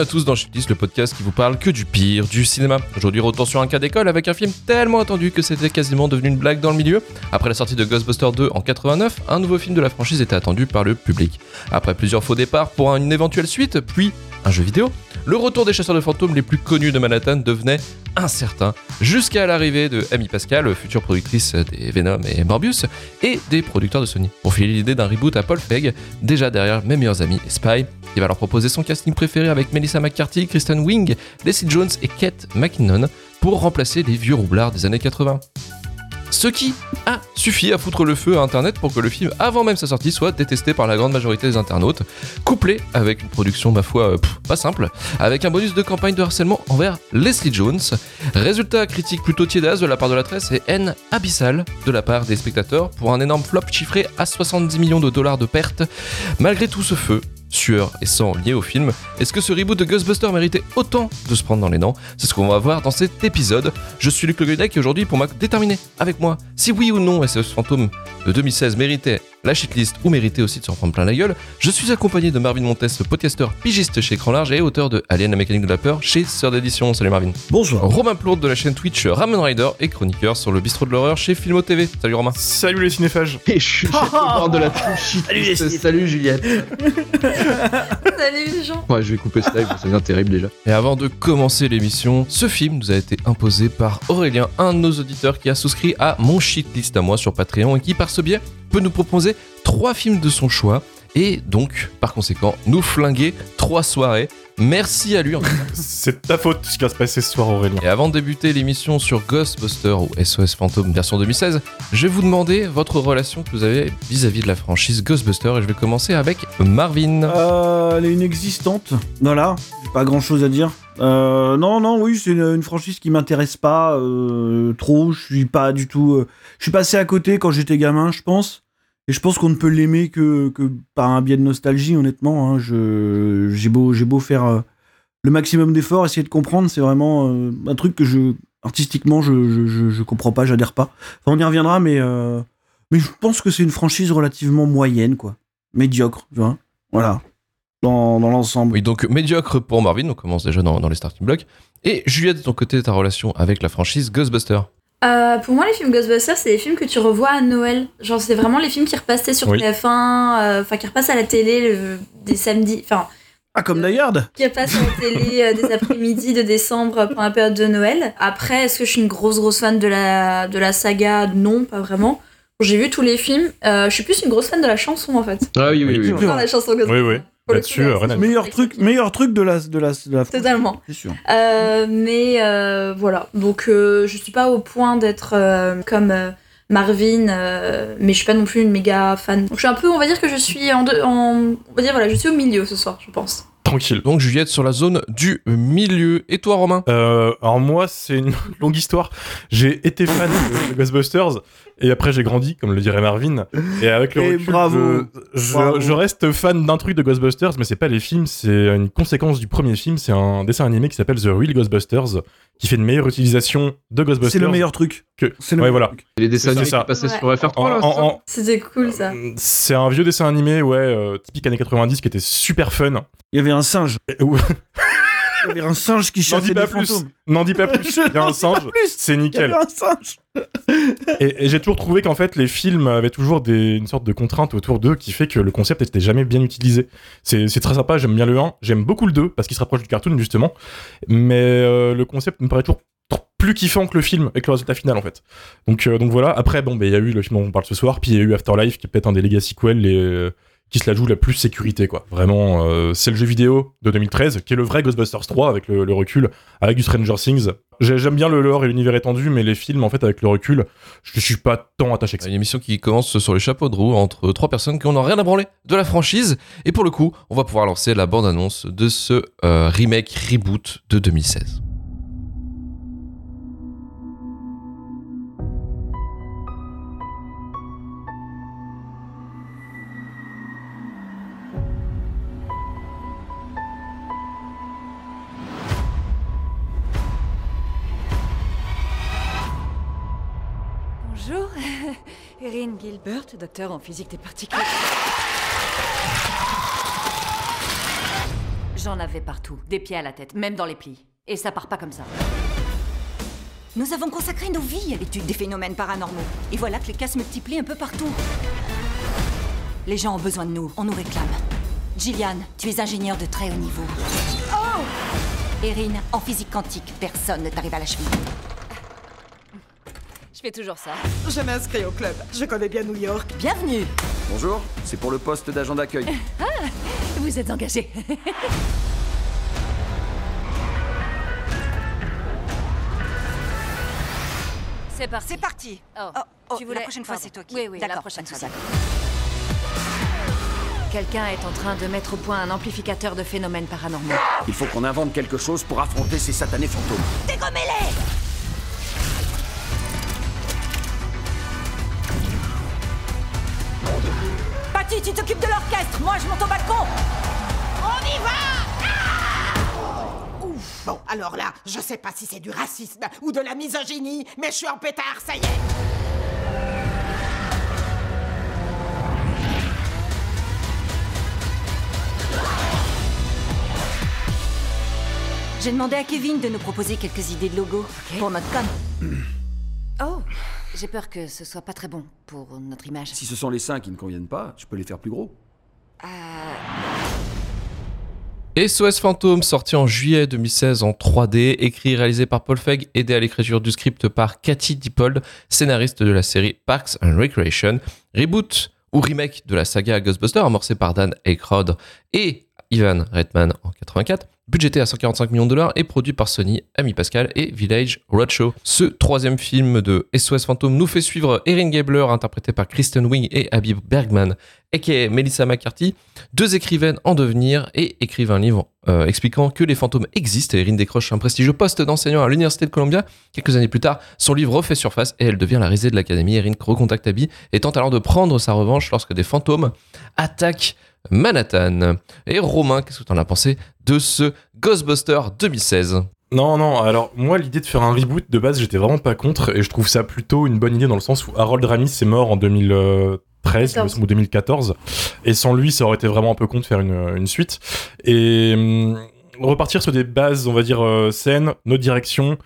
à tous dans Shitlist, le podcast qui vous parle que du pire du cinéma. Aujourd'hui, retour sur un cas d'école avec un film tellement attendu que c'était quasiment devenu une blague dans le milieu. Après la sortie de Ghostbusters 2 en 89, un nouveau film de la franchise était attendu par le public. Après plusieurs faux départs pour une éventuelle suite, puis un jeu vidéo, le retour des chasseurs de fantômes les plus connus de Manhattan devenait incertain, jusqu'à l'arrivée de Amy Pascal, future productrice des Venom et Morbius, et des producteurs de Sony, pour filer l'idée d'un reboot à Paul Feig, déjà derrière Mes meilleurs amis Spy, qui va leur proposer son casting préféré avec Melissa McCarthy, Kristen Wiig, Leslie Jones et Kate McKinnon, pour remplacer les vieux roublards des années 80. Ce qui a suffi à foutre le feu à Internet pour que le film, avant même sa sortie, soit détesté par la grande majorité des internautes, couplé avec une production, ma foi, euh, pas simple, avec un bonus de campagne de harcèlement envers Leslie Jones. Résultat critique plutôt tiédasse de la part de la presse et haine abyssale de la part des spectateurs pour un énorme flop chiffré à 70 millions de dollars de pertes. Malgré tout ce feu, sueur et sang liés au film. Est-ce que ce reboot de Ghostbusters méritait autant de se prendre dans les dents? C'est ce qu'on va voir dans cet épisode. Je suis Luc Le et aujourd'hui, pour déterminer avec moi si oui ou non SOS Fantôme de 2016 méritait la shitlist ou méritait aussi de s'en prendre plein la gueule, je suis accompagné de Marvin Montes, podcasteur pigiste chez Écran Large et auteur de Alien la mécanique de la peur chez Sœur d'édition. Salut Marvin. Bonjour. Romain Plourde de la chaîne Twitch Ramen Rider et chroniqueur sur le bistrot de l'horreur chez Filmo TV. Salut Romain. Salut les cinéphages. Et je suis bord de la. Salut, les Salut, Salut Juliette. Salut les gens Ouais, je vais couper ce live, ça devient terrible déjà. Et avant de commencer l'émission, ce film nous a été imposé par Aurélien, un de nos auditeurs qui a souscrit à mon shitlist à moi sur Patreon et qui par ce biais peut nous proposer trois films de son choix et donc par conséquent nous flinguer trois soirées. Merci à lui. en tout cas. C'est ta faute ce qui va se passer ce soir Aurélien. Et avant de débuter l'émission sur Ghostbusters ou SOS Fantôme version 2016, je vais vous demander votre relation que vous avez vis-à-vis de la franchise Ghostbusters et je vais commencer avec Marvin. Euh, elle est inexistante. Voilà, j'ai pas grand chose à dire. Euh, non, non, oui, c'est une, franchise qui m'intéresse pas euh, trop. Je suis pas du tout. euh, je suis passé à côté quand j'étais gamin, je pense. Et je pense qu'on ne peut l'aimer que, par un biais de nostalgie, honnêtement. hein. Je, j'ai beau, beau faire le maximum d'efforts, essayer de comprendre, c'est vraiment un truc que je artistiquement je, je, comprends pas, j'adhère pas. Enfin, on y reviendra, mais mais je pense que c'est une franchise relativement moyenne, quoi, médiocre, tu vois. Voilà, dans, dans l'ensemble. Oui, donc médiocre pour Marvin, on commence déjà dans, dans les starting blocks. Et Juliette, de ton côté, ta relation avec la franchise Ghostbusters Euh, Pour moi, les films Ghostbusters, c'est des films que tu revois à Noël. Genre, c'est vraiment les films qui repassaient sur Oui. TF1, euh, enfin, qui repassent à la télé le- des samedis, enfin, Ah, comme Die Hard qui repassent à la télé euh, des après-midi de décembre euh, pendant la période de Noël. Après, est-ce que je suis une grosse, grosse fan de la, de la saga? Non, pas vraiment. J'ai vu tous les films. Euh, je suis plus une grosse fan de la chanson, en fait. Ah oui, oui, oui. J'adore la chanson Ghostbusters. Oui, oui. Là-dessus, euh. Meilleur truc, meilleur truc de la, de la, de la Totalement. c'est sûr. Euh, mais euh, voilà, donc euh, je suis pas au point d'être euh, comme euh, Marvin, euh, mais je suis pas non plus une méga fan. Donc je suis un peu, on va dire que je suis en, deux, en on va dire voilà, je suis au milieu ce soir, je pense. Tranquille. Donc Juliette sur la zone du milieu. Et toi Romain? Euh, alors moi, c'est une longue histoire. J'ai été fan de, de Ghostbusters et après j'ai grandi, comme le dirait Marvin. Et avec le Et recul, bravo. je, je- Bravo. je reste fan d'un truc de Ghostbusters, mais c'est pas les films, c'est une conséquence du premier film. C'est un dessin animé qui s'appelle The Real Ghostbusters, qui fait une meilleure utilisation de Ghostbusters. C'est le meilleur truc. que. C'est le Ouais, meilleur voilà. truc. Les dessins C'est animés ça. qui passaient Ouais. sur FR3 En- C'était cool ça. c'est un vieux dessin animé, ouais, euh, typique années 90, qui était super fun. Il y avait un singe. Et- ouais, Il y avait un singe qui chassait des plus. fantômes. N'en dis pas plus. Il y a un singe. C'est Il y nickel. avait un singe. Et, et j'ai toujours trouvé qu'en fait, les films avaient toujours des, une sorte de contrainte autour d'eux qui fait que le concept n'était jamais bien utilisé. C'est très sympa, j'aime bien le 1, j'aime beaucoup le 2 parce qu'il se rapproche du cartoon justement. Mais euh, le concept me paraît toujours plus kiffant que le film et que le résultat final en fait. Donc, euh, donc voilà, après, bon, ben, il y a eu le film dont on parle ce soir, puis il y a eu Afterlife qui est peut-être un des legacy sequels et, euh, qui se la joue la plus sécurité quoi. Vraiment, euh, c'est le jeu vidéo de 2013 qui est le vrai Ghostbusters 3 avec le, recul, avec du Stranger Things. J'ai- J'aime bien le lore et l'univers étendu, mais les films en fait avec le recul, je suis pas tant attaché que ça. Une émission qui commence sur les chapeaux de roue entre trois personnes qui n'ont rien à branler de la franchise. Et pour le coup, on va pouvoir lancer la bande-annonce de ce euh, remake reboot de 2016. Erin Gilbert, docteur en physique des particules. J'en avais partout, des pieds à la tête, même dans les plis. Et ça part pas comme ça. Nous avons consacré nos vies à l'étude des phénomènes paranormaux. Et voilà que les cas se multiplient un peu partout. Les gens ont besoin de nous, on nous réclame. Gillian, tu es ingénieur de très haut niveau. Oh Erin, en physique quantique, personne ne t'arrive à la cheville. Je fais toujours ça. Je m'inscris au club. Je connais bien New York. Bienvenue Bonjour, c'est pour le poste d'agent d'accueil. Vous êtes engagé. C'est parti. C'est parti Oh, Oh, oh, tu voulais... la prochaine fois, c'est toi qui... Oui, oui, la prochaine fois. Quelqu'un est en train de mettre au point un amplificateur de phénomènes paranormaux. Il faut qu'on invente quelque chose pour affronter ces satanés fantômes. Dégommez-les Tu t'occupes de l'orchestre, moi je monte au balcon On y va Ouf. Bon, alors là, je sais pas si c'est du racisme ou de la misogynie, mais je suis en pétard, ça y est. J'ai demandé à Kevin de nous proposer quelques idées de logo pour notre com. Oh J'ai peur que ce soit pas très bon pour notre image. Si ce sont les seins qui ne conviennent pas, je peux les faire plus gros. SOS Fantôme, sorti en juillet 2016 en 3D, écrit et réalisé par Paul Feig, aidé à l'écriture du script par Cathy Dippold, scénariste de la série Parks and Recreation, reboot ou remake de la saga Ghostbusters amorcée par Dan Aykroyd et Ivan Reitman en 84, budgété à 145 millions de dollars et produit par Sony, Ami Pascal et Village Roadshow. Ce troisième film de SOS Fantôme nous fait suivre Erin Gabler, interprétée par Kristen Wiig et Habib Bergman, aka Melissa McCarthy, deux écrivaines en devenir et écrivent un livre euh, expliquant que les fantômes existent. Et Erin décroche un prestigieux poste d'enseignant à l'Université de Columbia. Quelques années plus tard, son livre refait surface et elle devient la risée de l'académie. Erin recontacte Abby et tente alors de prendre sa revanche lorsque des fantômes attaquent Manhattan. Et Romain, qu'est-ce que tu en as pensé de ce Ghostbuster 2016 Non, non, alors moi l'idée de faire un reboot de base j'étais vraiment pas contre et je trouve ça plutôt une bonne idée dans le sens où Harold Ramis est mort en 2013 il me 14. semble, ou 2014 et sans lui ça aurait été vraiment un peu con de faire une, une suite et hum, repartir sur des bases on va dire euh, saines, notre direction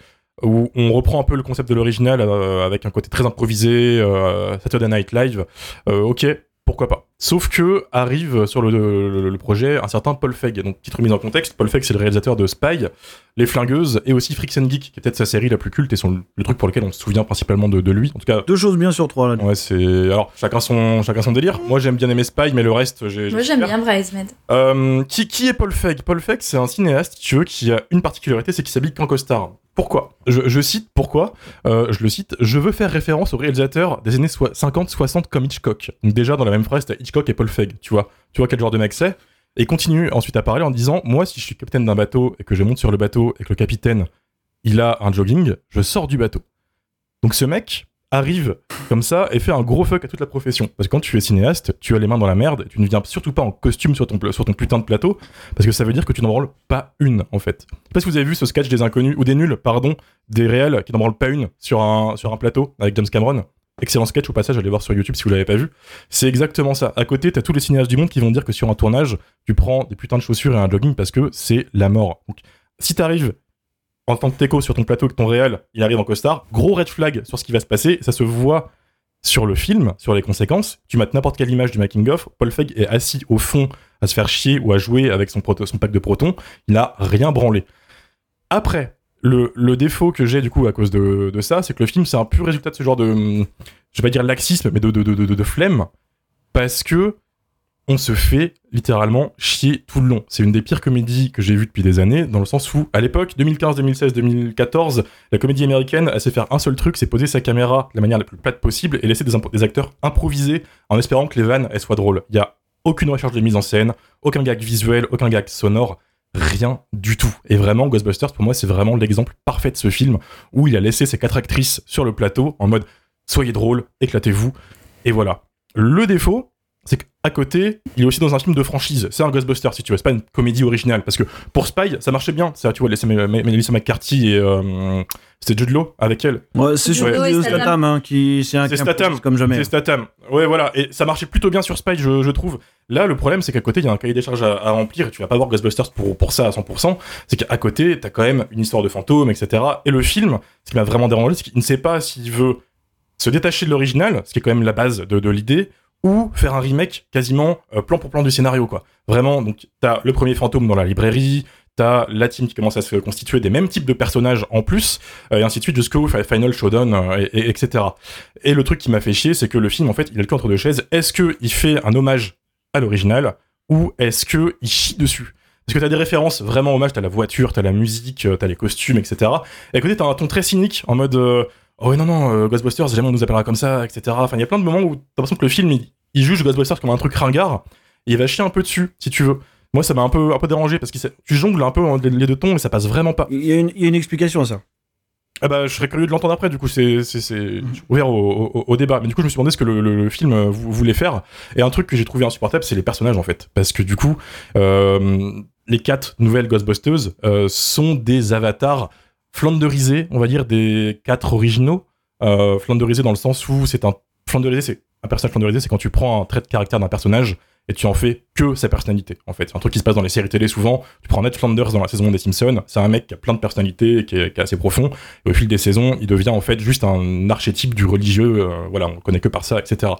où on reprend un peu le concept de l'original euh, avec un côté très improvisé, euh, Saturday Night Live, euh, ok, pourquoi pas. Sauf que arrive sur le, le- le projet un certain Paul Feig. Donc, petite remise en contexte, Paul Feig c'est le réalisateur de Spy, Les Flingueuses et aussi Freaks and Geek, qui est peut-être sa série la plus culte et son, le truc pour lequel on se souvient principalement de, de lui. En tout cas, Deux choses bien sur trois là. ouais, c'est. Alors, chacun son, chacun son délire. Moi j'aime bien aimer Spy, mais le reste, j'ai. Moi j'ai j'aime bien Bridesmaid. Euh, qui, qui est Paul Feig? Paul Feig, c'est un cinéaste, si tu veux, qui a une particularité, c'est qu'il s'habille qu'en costard. Pourquoi? Je, je cite pourquoi euh, Je le cite. Je veux faire référence au réalisateur des années 50-60 comme Hitchcock. Donc déjà dans la même phrase, t'as Hitchcock et Paul Feig. Tu vois, tu vois quel genre de mec c'est. Et continue ensuite à parler en disant moi, si je suis capitaine d'un bateau et que je monte sur le bateau et que le capitaine il a un jogging, je sors du bateau. Donc ce mec arrive comme ça et fait un gros fuck à toute la profession. Parce que quand tu es cinéaste, tu as les mains dans la merde tu ne viens surtout pas en costume sur ton, pla- sur ton putain de plateau parce que ça veut dire que tu n'en branles pas une en fait. Je sais pas si vous avez vu ce sketch des inconnus ou des nuls, pardon, des réels qui n'en branlent pas une sur un, sur un plateau avec James Cameron. Excellent sketch au passage, allez voir sur YouTube si vous l'avez pas vu. C'est exactement ça. À côté, t'as tous les cinéastes du monde qui vont dire que sur un tournage, tu prends des putains de chaussures et un jogging parce que c'est la mort. Donc, si t'arrives en tant que teco sur ton plateau que ton réel, il arrive en costard, gros red flag sur ce qui va se passer, ça se voit sur le film, sur les conséquences. Tu mates n'importe quelle image du making of, Paul Feig est assis au fond à se faire chier ou à jouer avec son, son pack de protons, il n'a rien branlé. Après, le, défaut que j'ai du coup à cause de, ça, c'est que le film c'est un pur résultat de ce genre de, hum, je vais pas dire laxisme, mais de, de, de, de, flemme, parce que on se fait littéralement chier tout le long. C'est une des pires comédies que j'ai vues depuis des années, dans le sens où, à l'époque, 2015, 2016, 2014, la comédie américaine, elle sait faire un seul truc, c'est poser sa caméra de la manière la plus plate possible et laisser des acteurs improviser en espérant que les vannes, elles soient drôles. Il y a aucune recherche de mise en scène, aucun gag visuel, aucun gag sonore, rien du tout. Et vraiment, Ghostbusters, pour moi, c'est vraiment l'exemple parfait de ce film où il a laissé ses quatre actrices sur le plateau en mode soyez drôles, éclatez-vous, et voilà. Le défaut, c'est qu'à côté, il est aussi dans un film de franchise. C'est un Ghostbuster, si tu veux. C'est pas une comédie originale. Parce que pour Spy, ça marchait bien. Ça, tu vois, Melissa Melissa McCarthy et. euh, c'était Jude Law avec elle. Ouais, c'est Jude surtout Law et Statham, Statham. hein, qui c'est un Statham. comme jamais. C'est Statham. Ouais, voilà. Et ça marchait plutôt bien sur Spy, je, je trouve. Là, le problème, c'est qu'à côté, il y a un cahier des charges à, à remplir et tu vas pas voir Ghostbusters pour, pour ça à 100%. C'est qu'à côté, t'as quand même une histoire de fantôme, etc. Et le film, ce qui m'a vraiment dérangé, c'est qu'il ne sait pas s'il veut se détacher de l'original, ce qui est quand même la base de, de l'idée, ou faire un remake quasiment euh, plan pour plan du scénario, quoi. Vraiment, donc, t'as le premier fantôme dans la librairie, t'as la team qui commence à se constituer des mêmes types de personnages en plus, euh, et ainsi de suite jusqu'au fi- Final Showdown, euh, et, et- etc. Et le truc qui m'a fait chier, c'est que le film, en fait, il a le cul entre deux chaises. Est-ce qu'il fait un hommage à l'original, ou est-ce qu'il chie dessus? Parce que t'as des références vraiment hommage, t'as la voiture, t'as la musique, t'as les costumes, etc. Et à côté, t'as un ton très cynique, en mode Oh ouais, non, non, euh, Ghostbusters, jamais on nous appellera comme ça, etc. Enfin, il y a plein de moments où t'as l'impression que le film, il, il juge Ghostbusters comme un truc ringard, et il va chier un peu dessus, si tu veux. Moi, ça m'a un peu, un peu dérangé, parce que tu jongles un peu entre les deux tons, et ça passe vraiment pas. Il y, a une, il y a une explication à ça. Ah bah, je serais curieux de l'entendre après, du coup, c'est ouvert au, au- au débat. Mais du coup, je me suis demandé ce que le, le- le film euh, vou- voulait faire. Et un truc que j'ai trouvé insupportable, c'est les personnages, en fait. Parce que du coup, euh, les quatre nouvelles Ghostbusters euh, sont des avatars flanderisés, on va dire, des quatre originaux. Euh, dans le sens où c'est un... Flanderisé, c'est... Un personnage flanderisé, c'est quand tu prends un trait de caractère d'un personnage et tu en fais que sa personnalité, en fait. C'est un truc qui se passe dans les séries télé souvent. Tu prends Ned Flanders dans la saison des Simpsons, c'est un mec qui a plein de personnalités, qui est, qui est assez profond. Et au fil des saisons, il devient en fait juste un archétype du religieux. euh, voilà, on le connaît que par ça, etc.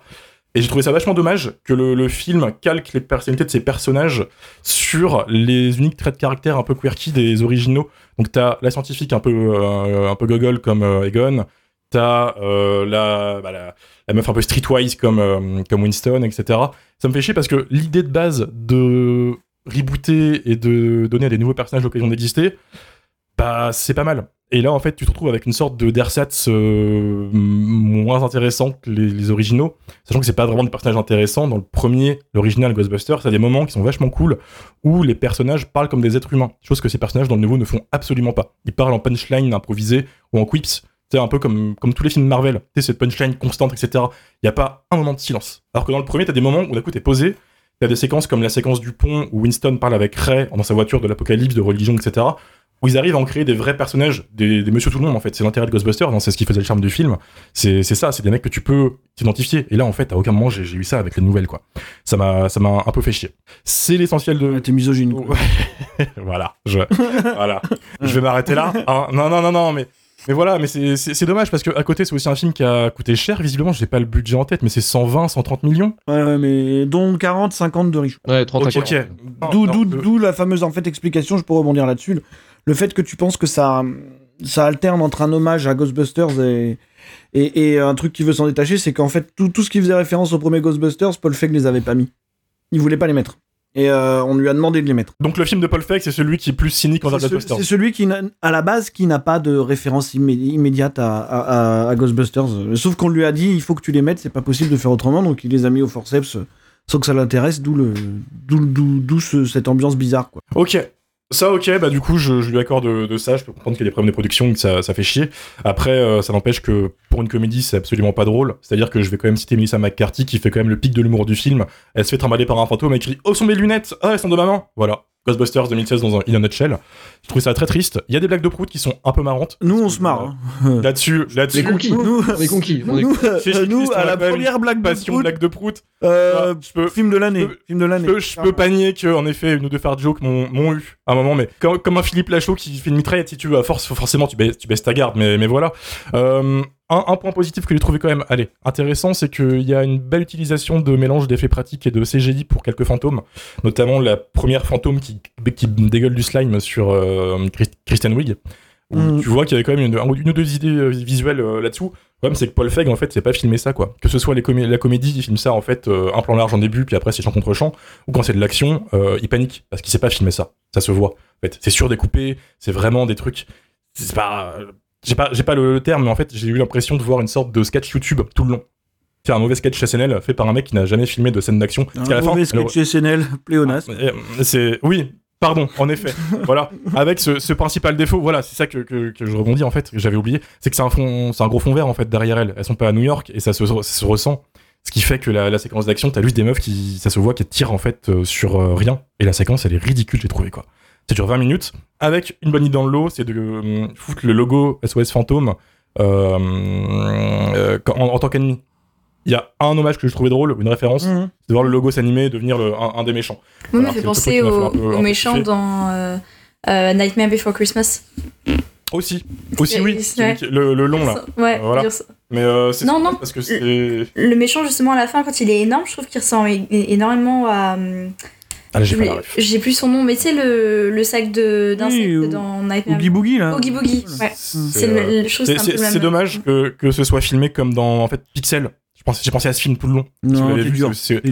Et j'ai trouvé ça vachement dommage que le, film calque les personnalités de ses personnages sur les uniques traits de caractère un peu quirky des originaux. Donc t'as la scientifique un peu euh, un peu gogol comme euh, Egon, t'as euh, la, bah, la la meuf un peu streetwise comme euh, comme Winston, etc. Ça me fait chier parce que l'idée de base de rebooter et de donner à des nouveaux personnages l'occasion d'exister, bah c'est pas mal. Et là, en fait, tu te retrouves avec une sorte de d'ersatz euh, moins intéressant que les, originaux, sachant que c'est pas vraiment des personnages intéressants. Dans le premier, l'original Ghostbusters, a des moments qui sont vachement cool où les personnages parlent comme des êtres humains, chose que ces personnages dans le nouveau ne font absolument pas. Ils parlent en punchline improvisé ou en quips. C'est un peu comme, tous les films Marvel, tu cette punchline constante, etc. Il n'y a pas un moment de silence. Alors que dans le premier, t'as des moments où d'un coup t'es posé, t'as des séquences comme la séquence du pont où Winston parle avec Ray dans sa voiture de l'apocalypse, de religion, etc. Où ils arrivent à en créer des vrais personnages, des, des monsieur tout le monde en fait. C'est l'intérêt de Ghostbusters, hein, c'est ce qui faisait le charme du film. C'est c'est ça, c'est des mecs que tu peux t'identifier. Et là, en fait, à aucun moment j'ai j'ai eu ça avec les nouvelles, quoi. Ça m'a ça m'a un peu fait chier. C'est l'essentiel de. T'es misogyne. quoi. voilà, je, voilà. je vais m'arrêter là. hein. non, non, non, non, mais, mais voilà, mais c'est- c'est c'est dommage parce que à côté, c'est aussi un film qui a coûté cher. Visiblement, j'ai pas le budget en tête, mais c'est 120, 130 millions. Ouais, ouais, mais dont 40, 50 de riches. Ouais, 30 à Ok, 40. ok. D'où Non, d'où- non, euh, d'où la fameuse en fait explication, je peux rebondir là-dessus. Le fait que tu penses que ça, ça alterne entre un hommage à Ghostbusters et, et, et un truc qui veut s'en détacher, c'est qu'en fait tout, tout ce qui faisait référence au premier Ghostbusters, Paul Feig les avait pas mis. Il voulait pas les mettre. Et euh, on lui a demandé de les mettre. Donc le film de Paul Feig, c'est celui qui est plus cynique envers Ghostbusters. c'est celui qui, à la base, qui n'a pas de référence immé- immédiate à, à- à- à Ghostbusters. Sauf qu'on lui a dit, il faut que tu les mettes, c'est pas possible de faire autrement, donc il les a mis au forceps sans que ça l'intéresse, d'où le, d'où, cette ambiance bizarre, quoi. Ok. Ça, ok, bah du coup, je, lui accorde de, de ça. Je peux comprendre qu'il y a des problèmes de production, que ça, ça fait chier. Après, euh, ça n'empêche que pour une comédie, c'est absolument pas drôle. C'est-à-dire que je vais quand même citer Melissa McCarthy, qui fait quand même le pic de l'humour du film. Elle se fait trimballer par un fantôme, elle crie Oh, sont mes lunettes Ah, elles sont de maman Voilà. Ghostbusters 2016 dans un In a Nutshell. Je trouve ça très triste. Il y a des blagues de prout qui sont un peu marrantes. Nous, on se marre. hein. Là-dessus, là-dessus. Les conquis. Nous, On est conquis. On est nous, euh, nous, on à la première blague de Passion, Prout, blague de prout. euh, Ah, je peux, film de l'année. je peux- Film de Je l'année. peux, je peux panier que, en effet, une ou deux farts jokes m'ont m'ont eu à un moment, mais comme, comme un Philippe Lachaud qui fait une mitraillette, si tu veux, à force, forcément, tu baisses, tu baisses ta garde, mais, mais voilà. Euh, un, un point positif que j'ai trouvé quand même, allez, intéressant, c'est qu'il y a une belle utilisation de mélange d'effets pratiques et de CGI pour quelques fantômes, notamment la première fantôme qui, qui dégueule du slime sur euh, Chris- Kristen Wiig. Où Mm. Tu vois qu'il y avait quand même une, un- une ou deux idées euh, visuelles euh, là-dessous. Le problème, c'est que Paul Feig, en fait, c'est pas filmé ça, quoi. Que ce soit les comé- la comédie, il filme ça, en fait, euh, un plan large en début, puis après, c'est champ contre champ. Ou quand c'est de l'action, il panique, parce qu'il sait pas filmer ça. Ça se voit. En fait, c'est surdécoupé, c'est vraiment des trucs. C'est pas. J'ai pas, j'ai pas le, le terme, mais en fait, j'ai eu l'impression de voir une sorte de sketch YouTube tout le long. C'est un mauvais sketch SNL fait par un mec qui n'a jamais filmé de scène d'action. Un fin, mauvais alors- sketch SNL, pléonasme. euh, C'est oui, pardon, en effet. voilà, avec ce, ce principal défaut, voilà, c'est ça que, que, que je rebondis en fait, que j'avais oublié, c'est que c'est un fond, c'est un gros fond vert en fait derrière elles. Elles sont pas à New York et ça se, ça se ressent. Ce qui fait que la, la séquence d'action, t'as juste des meufs qui, ça se voit, qui tirent en fait euh, sur euh, rien. Et la séquence, elle est ridicule, j'ai trouvé quoi. Ça dure 20 minutes, avec une bonne idée dans le lot, c'est de euh, foutre le logo SOS Fantôme euh, euh, en, en tant qu'ennemi. Il y a un hommage que je trouvais drôle, une référence, Mhm. c'est de voir le logo s'animer et devenir le- un, un des méchants. Moi, Alors, me fait le penser fait au, un peu- un au peu méchant kiffer. dans euh, euh, Nightmare Before Christmas. Aussi, aussi oui, Ouais. le, le long là. Ouais, Voilà. ça. Mais euh, c'est Non, non. parce que c'est. Le méchant, justement, à la fin, quand il est énorme, je trouve qu'il ressemble énormément à. Ah j'ai pas j'ai- la ref. J'ai plus son nom, mais tu sais, le, le sac de- d'insectes Oui, ou- dans Nightmare Oogie Boogie, là. Oogie Boogie, ouais. C'est euh, que C'est dommage que, que ce soit filmé comme dans en fait Pixel. J'ai pensé à ce film tout le long. Non, c'est dur. c'est-.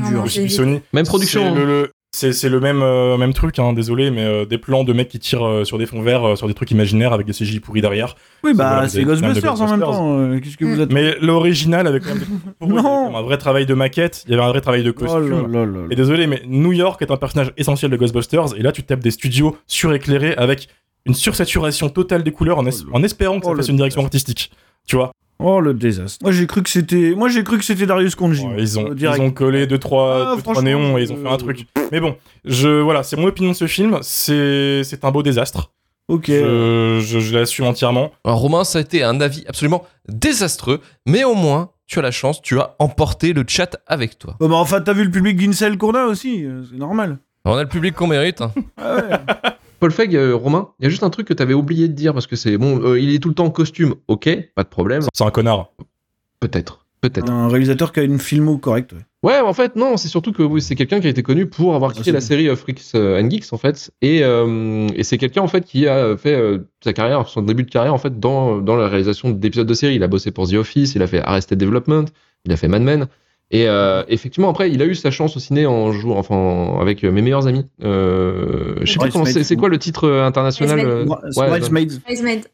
Même production. C'est le, le- c'est- c'est le même, euh, même truc, hein, désolé, mais euh, des plans de mecs qui tirent euh, sur des fonds verts, euh, sur des trucs imaginaires avec des CGI pourris derrière. Oui, bah, c'est Ghostbusters en même temps. euh, Qu'est-ce que vous êtes. Mais l'original avec quand même des pourris, Non. un vrai travail de maquette, il y avait un vrai travail de Oh là costume. là là Et désolé, mais New York est un personnage essentiel de Ghostbusters, et là tu tapes des studios suréclairés avec une sursaturation totale des couleurs en, es- en espérant que ça Oh, fasse une direction artistique. Tu vois Oh le désastre. Moi j'ai cru que c'était, moi j'ai cru que c'était Darius Conji. Ouais, ils, ont, Euh, direct. ils ont collé deux trois, Ah, deux, trois franchement, néons et ils ont fait un euh, truc. Mais bon, je voilà, c'est mon opinion de ce film. C'est c'est un beau désastre. Ok. Je, je, je l'assume entièrement. Alors, Romain, ça a été un avis absolument désastreux, mais au moins, tu as la chance, tu as emporté le chat avec toi. Bah, enfin t'as vu le public d'Incel qu'on a aussi, euh, c'est normal. On a le public qu'on mérite. hein. Ah ouais. Paul Feig, euh, Romain, il y a juste un truc que t'avais oublié de dire parce que c'est bon, euh, il est tout le temps en costume, ok, pas de problème, C'est un connard. peut-être, peut-être. Un réalisateur qui a une filmo correcte. ouais. Ouais, en fait, non, c'est surtout que oui, c'est quelqu'un qui a été connu pour avoir créé c'est la série euh, Freaks and Geeks, en fait. Et, euh, et c'est quelqu'un, en fait, qui a fait euh, sa carrière, son début de carrière, en fait, dans, dans la réalisation d'épisodes de séries. Il a bossé pour The Office, il a fait Arrested Development, il a fait Mad Men. Et euh, effectivement, après, il a eu sa chance au ciné en jouant, enfin, en- avec euh, mes meilleurs amis. Euh, je sais plus comment c'est, quoi le titre euh, international euh, Bridesmaids. Bridesmaid.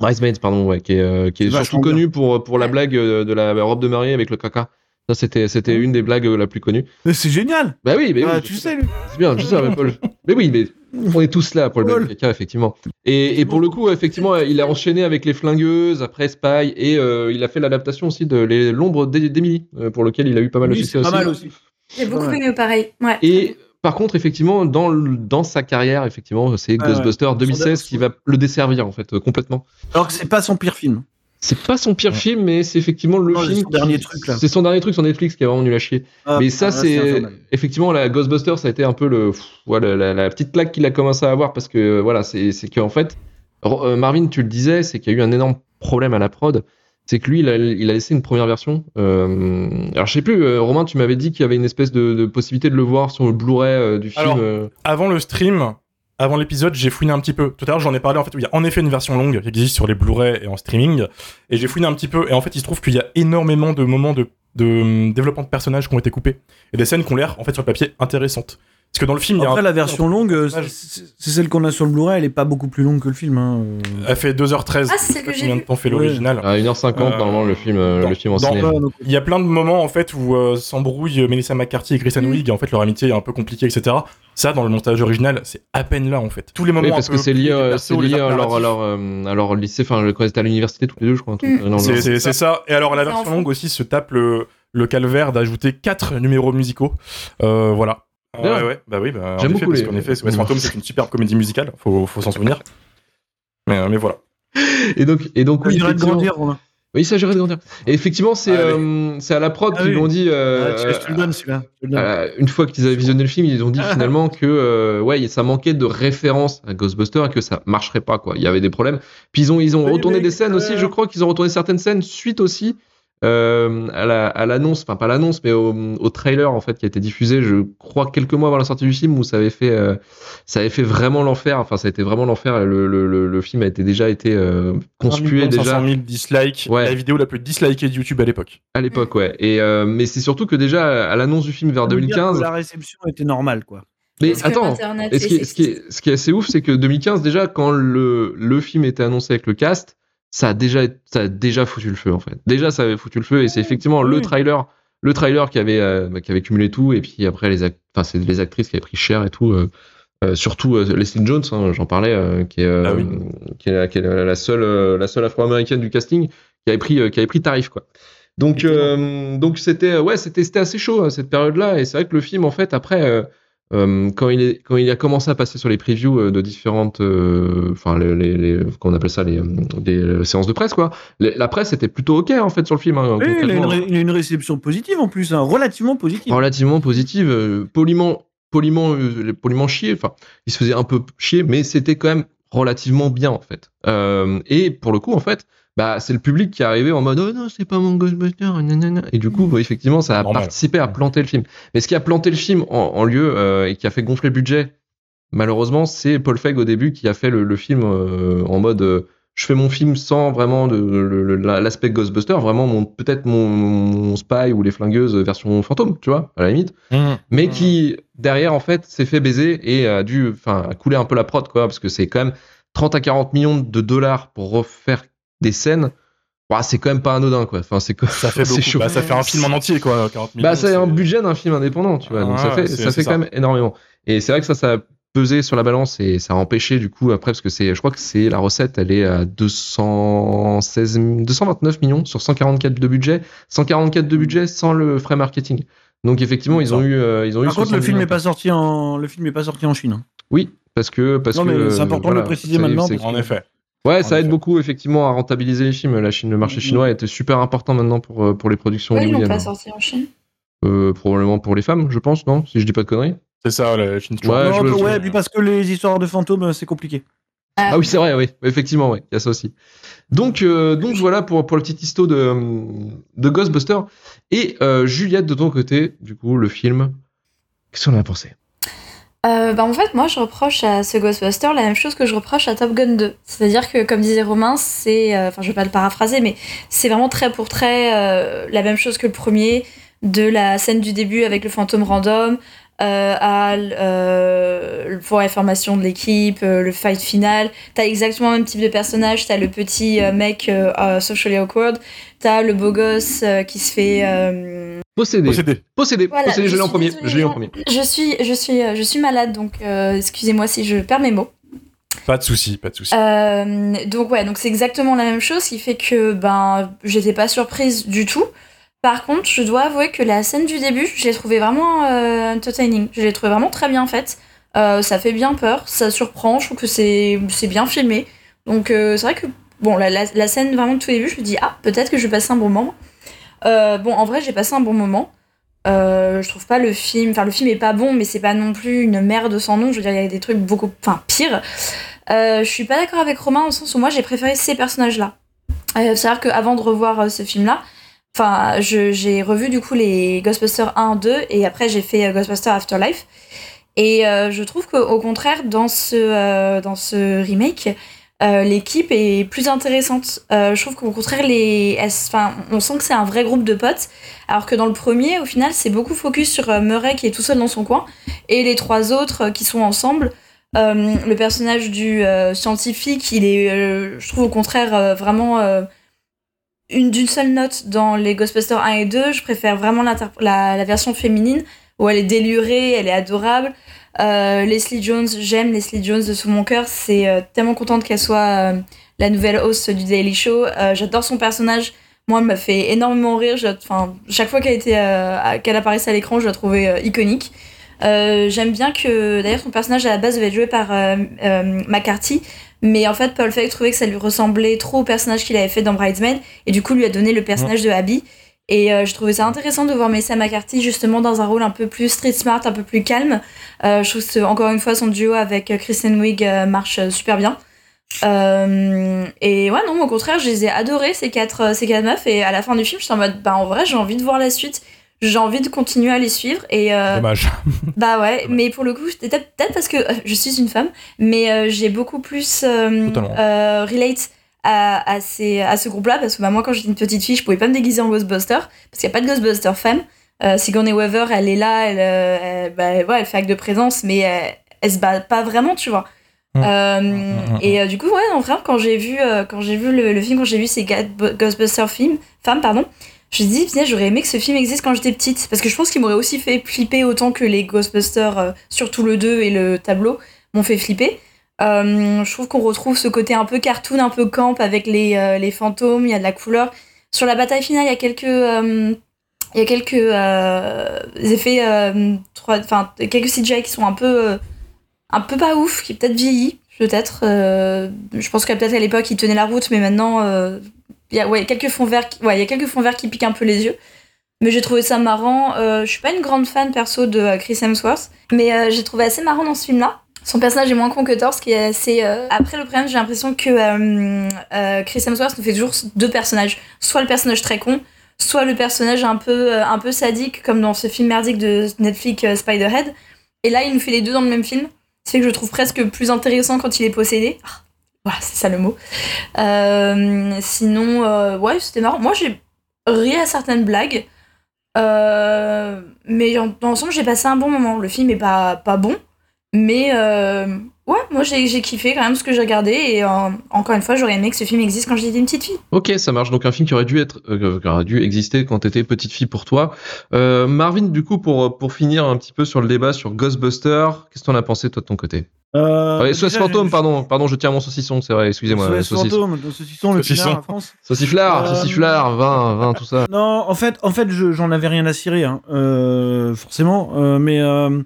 Bridesmaids, pardon, ouais, qui est, euh, qui est surtout connu pour, pour la blague de la robe de mariée avec le caca. Ça, c'était, c'était une des blagues euh, la plus connue. Mais c'est génial. Bah oui, mais Ah, oui, tu je- sais. lui. c'est bien, je sais, mais Paul. Mais oui, mais on est tous là pour le même caca, effectivement. Et, et pour le coup, effectivement, il a enchaîné avec les flingueuses, après Spy, et euh, il a fait l'adaptation aussi de les- l'ombre d'E- d'Emily, euh, pour lequel il a eu pas mal de Oui, succès aussi. pas mal aussi. J'ai beaucoup Ouais. aimé pareil. Ouais. Et par contre, effectivement, dans, le- dans sa carrière, effectivement, c'est Ouais, Ghostbusters 2016 qui va le desservir, en fait, complètement. Alors que c'est pas son pire film. C'est pas son pire film, mais c'est effectivement le Non, c'est film. son dernier truc, là. C'est son dernier truc sur Netflix qui est vraiment nul à chier. Ah, mais ça, ah, c'est effectivement la Ghostbusters, ça a été un peu le, pff, voilà, la, la petite claque qu'il a commencé à avoir parce que euh, voilà, c'est c'est qu'en fait, euh, Marvin, tu le disais, c'est qu'il y a eu un énorme problème à la prod. C'est que lui, il a, il a laissé une première version. Euh, alors, je sais plus, euh, Romain, tu m'avais dit qu'il y avait une espèce de, de possibilité de le voir sur le Blu-ray euh, du film. Alors, euh. Avant le stream, avant l'épisode, j'ai fouiné un petit peu. Tout à l'heure, j'en ai parlé en fait. Il y a en effet une version longue qui existe sur les Blu-ray et en streaming. Et j'ai fouiné un petit peu. Et en fait, il se trouve qu'il y a énormément de moments de, de hum, développement de personnages qui ont été coupés. Et des scènes qui ont l'air, en fait, sur le papier, intéressantes. Parce que dans le film, il y a Après un- la version longue, c'est celle qu'on a sur le Blu-ray, elle est pas beaucoup plus longue que le film. Hein. Elle fait 2h13. Ah, c'est celle que j'ai de temps fait l'original À 1h50, Euh, normalement, le film, euh, dans- le film en dans- ciné. Ouais, donc- Il y a plein de moments en fait où euh, s'embrouillent Melissa McCarthy et Kristen Mm. Wiig et en fait leur amitié est un peu compliquée etc. Ça dans le montage original c'est à peine là en fait. Tous les moments Oui, un parce peu que c'est lié, euh, lié à leur, à leur, euh, à leur lycée, enfin, quand ils étaient à l'université tous les deux, je crois. Mm. C'est- ça. Et alors la version longue aussi se tape le, le calvaire d'ajouter quatre numéros musicaux. Voilà. Ah ouais, ouais, bah oui, bah, en J'aime effet, beaucoup parce les- qu'en effet, SOS Fantôme, c'est une superbe comédie musicale, faut, faut s'en souvenir. Mais, euh, mais voilà. Et donc, et donc oui, de effectivement- grandir, Romain. Oui, il s'agirait de grandir. Et effectivement, c'est euh, c'est à la prod Ah qu'ils oui. l'ont dit. euh, Ah, tu- je te le donne celui-là. je te le donne. euh, une fois qu'ils avaient visionné le film, ils ont dit finalement que euh, ouais, ça manquait de référence à Ghostbusters et que ça marcherait pas quoi. Il y avait des problèmes. Puis ils ont ils ont Oui, retourné mais, des scènes aussi. Je crois qu'ils ont retourné certaines scènes suite aussi euh, à la- à l'annonce, enfin pas l'annonce, mais au, au trailer en fait qui a été diffusé. Je crois quelques mois avant la sortie du film où ça avait fait euh, ça avait fait vraiment l'enfer. Enfin ça a été vraiment l'enfer. Le, le, le, le film a été déjà été euh, conspué 1 déjà 500 000 dislikes, Ouais. la vidéo la plus dislikée de YouTube à l'époque. à l'époque ouais. Et euh, mais c'est surtout que déjà à l'annonce du film vers Ça veut dire 2015. que La réception était normale, quoi. Mais Parce attends, Internet et ce, qui est, est ce, qui est, ce qui est assez ouf, c'est que 2015, déjà, quand le, le film était annoncé avec le cast, ça a, déjà, ça a déjà foutu le feu, en fait. Déjà, ça avait foutu le feu, et c'est effectivement le trailer, le trailer qui avait, euh, bah, qui avait cumulé tout, et puis après, les, act- enfin, c'est les actrices qui avaient pris cher et tout. euh, euh, surtout euh, Leslie Jones, hein, j'en parlais, euh, qui est, euh, Ah oui. qui est, la- qui est la la seule, euh, la seule afro-américaine du casting, qui avait pris, euh, qui avait pris tarif, quoi. Donc, euh, donc c'était ouais, c'était c'était assez chaud à cette période-là. Et c'est vrai que le film, en fait, après, euh, quand il est quand il a commencé à passer sur les previews euh, de différentes, euh, enfin les, les, les qu'on appelle ça les, séances de presse quoi. la presse était plutôt ok en fait sur le film. hein, Oui, il, a une, il a une réception positive en plus, hein, relativement positive. relativement positive, euh, poliment, poliment, poliment chier. Enfin, il se faisait un peu chier, mais c'était quand même relativement bien en fait. Et pour le coup, en fait, bah c'est le public qui est arrivé en mode oh non c'est pas mon Ghostbuster, nanana. et du coup bah, effectivement ça a Normal. participé à planter le film. Mais ce qui a planté le film en, en lieu euh, et qui a fait gonfler le budget, malheureusement, c'est Paul Feig au début qui a fait le, le film euh, en mode euh, je fais mon film sans vraiment l'aspect Ghostbuster, vraiment mon peut-être mon, mon spy ou les flingueuses version fantôme, tu vois, à la limite Mmh. mais qui derrière en fait s'est fait baiser et a dû enfin a coulé un peu la prod quoi parce que c'est quand même 30 à 40 millions de dollars pour refaire des scènes Ouah, c'est quand même pas anodin quoi enfin c'est quoi Ça fait c'est beaucoup. chaud Bah, ça fait un film en entier, quoi. 40 millions. bah c'est un budget d'un film indépendant tu vois donc ça fait ça fait ça. quand même énormément et c'est vrai que ça ça a pesé sur la balance et ça a empêché du coup après parce que c'est je crois que c'est la recette elle est à 216 229 millions sur 144 de budget 144 de budget sans le frais marketing donc effectivement ils ont eu euh, ils ont eu Par contre, le 60 film n'est pas sorti en, le film n'est pas sorti en Chine. hein. Oui, parce que parce Non, mais que c'est important de le préciser maintenant, c'est- En effet. Ouais, ça aide beaucoup effectivement à rentabiliser les films. La Chine, le marché Mhm. chinois était super important maintenant pour euh, pour les productions Ouais, ils l'ont hollywoodiennes. pas sorti en Chine? Euh, probablement pour les femmes, je pense, non Si je dis pas de conneries. C'est ça, le film. Ouais, non, je- ouais, je- puis parce que les histoires de fantômes, euh, c'est compliqué. Ah oui, c'est vrai, oui, effectivement, oui, il y a ça aussi. Donc, euh, donc voilà pour, pour le petit histo de, de Ghostbuster. Et euh, Juliette, de ton côté, du coup, le film, qu'est-ce qu'on en a pensé? Euh, bah en fait, moi, je reproche à ce Ghostbuster la même chose que je reproche à Top Gun 2. C'est-à-dire que, comme disait Romain, c'est. euh, Enfin, je vais pas le paraphraser, mais c'est vraiment très pour très euh, la même chose que le premier, de la scène du début avec le fantôme random, euh, à euh, pour la formation de l'équipe, le fight final. T'as exactement le même type de personnage. T'as le petit mec socially awkward. T'as le beau gosse qui se fait. Possédé. Possédé. Possédé. Voilà, Possédé, je je l'ai en premier. Je l'ai en premier. Je suis, je suis, euh, je suis malade, donc euh, excusez-moi si je perds mes mots. Pas de souci, pas de souci. Euh, donc ouais, donc c'est exactement la même chose, ce qui fait que ben j'étais pas surprise du tout. Par contre, je dois avouer que la scène du début, je l'ai trouvée vraiment euh, entertaining. Je l'ai trouvée vraiment très bien faite. Euh, ça fait bien peur, ça surprend. Je trouve que c'est c'est bien filmé. Donc euh, c'est vrai que bon, la, la, la scène vraiment de tout début, je me dis ah peut-être que je vais passer un bon moment. Euh, bon, en vrai, j'ai passé un bon moment. Euh, je trouve pas le film, enfin le film est pas bon, mais c'est pas non plus une merde sans nom. Je veux dire, il y a des trucs beaucoup, enfin pire. Euh, je suis pas d'accord avec Romain au sens où moi j'ai préféré ces personnages-là. C'est-à-dire qu'avant de revoir ce film-là, enfin, j'ai revu du coup les Ghostbusters 1, 2 et après j'ai fait Ghostbusters Afterlife. Et je trouve qu'au contraire, dans ce, dans ce remake, euh, l'équipe est plus intéressante. Euh, je trouve qu'au contraire, les, on sent que c'est un vrai groupe de potes, alors que dans le premier, au final, c'est beaucoup focus sur euh, Murray qui est tout seul dans son coin et les trois autres qui sont ensemble. Le personnage du scientifique, il est, je trouve au contraire vraiment une d'une seule note dans les Ghostbusters 1 et 2. Je préfère vraiment la version féminine où elle est délurée, elle est adorable. Euh, Leslie Jones, j'aime Leslie Jones de tout mon cœur. C'est euh, tellement contente qu'elle soit euh, la nouvelle host du Daily Show. J'adore son personnage. Moi, elle m'a fait énormément rire. Enfin, chaque fois qu'elle était, qu'elle apparaissait à l'écran, je la trouvais iconique. J'aime bien que, d'ailleurs, son personnage à la base devait être joué par McCarthy, mais en fait, Paul Feig trouvait que ça lui ressemblait trop au personnage qu'il avait fait dans Bridesmaid, et du coup, lui a donné le personnage de Abby. Et euh, je trouvais ça intéressant de voir Melissa McCarthy justement dans un rôle un peu plus street smart, un peu plus calme. Euh, je trouve que encore une fois son duo avec euh, Kristen Wiig marche super bien. Euh, et ouais, non, au contraire, je les ai adorés ces quatre, ces quatre meufs. Et à la fin du film, j'étais en mode, bah en vrai, j'ai envie de voir la suite. J'ai envie de continuer à les suivre. Et Dommage. bah ouais, mais pour le coup, peut-être parce que je suis une femme, mais j'ai beaucoup plus relate à, à, ces, à ce groupe-là, parce que bah, moi, quand j'étais une petite fille, je pouvais pas me déguiser en Ghostbuster, parce qu'il n'y a pas de Ghostbuster femme. Euh, Sigourney Weaver, elle est là, elle, euh, elle, bah, ouais, elle fait acte de présence, mais elle, elle se bat pas vraiment, tu vois. Mm. Euh, mm, et euh, du coup, ouais, en vrai, quand j'ai vu, euh, quand j'ai vu le, le film, quand j'ai vu ces Ghostbuster film, femmes, pardon, je me suis dit, j'aurais aimé que ce film existe quand j'étais petite. Parce que je pense qu'il m'aurait aussi fait flipper autant que les Ghostbusters, euh, surtout le 2 et le tableau, m'ont fait flipper. Euh, je trouve qu'on retrouve ce côté un peu cartoon, un peu camp avec les, euh, les fantômes, il y a de la couleur. Sur la bataille finale, il y a quelques, euh, il y a quelques effets, enfin quelques CGI qui sont un peu, un peu pas ouf, qui peut-être vieilli, peut-être. je pense qu'à peut-être à l'époque, ils tenaient la route, mais maintenant, il y a ouais, quelques fonds verts, qui- ouais, il y a quelques fonds verts qui piquent un peu les yeux. Mais j'ai trouvé ça marrant. Je suis pas une grande fan perso de Chris Hemsworth, mais j'ai trouvé assez marrant dans ce film-là. Son personnage est moins con que Thor, ce qui est assez. euh, Après le problème, j'ai l'impression que euh, euh, Chris Hemsworth nous fait toujours deux personnages. Soit le personnage très con, soit le personnage un peu, un peu sadique, comme dans ce film merdique de Netflix Spiderhead. Et là, il nous fait les deux dans le même film. Ce fait que je trouve presque plus intéressant quand il est possédé. Ah, voilà, c'est ça le mot. Sinon, ouais, c'était marrant. Moi, j'ai ri à certaines blagues. Mais dans l'ensemble, j'ai passé un bon moment. Le film est pas, pas bon. Mais euh, ouais, moi j'ai j'ai kiffé quand même ce que j'ai regardé. Et euh, encore une fois, j'aurais aimé que ce film existe quand j'étais une petite fille. Ok, ça marche. Donc un film qui aurait dû être, euh, qui aurait dû exister quand t'étais petite fille pour toi. Euh, Marvin, du coup, pour pour finir un petit peu sur le débat sur Ghostbusters, qu'est-ce que t'en as pensé toi de ton côté? Euh, Ouais, déjà, Fantôme, pardon, pardon, je tiens mon saucisson, c'est vrai. Excusez-moi. Fantôme, le saucisson, le Saucisson. à France. Sauciflard, Euh, sauciflard, vin, vin, tout ça. Non, en fait, en fait, je- j'en avais rien à cirer, hein, euh, forcément. euh, mais euh,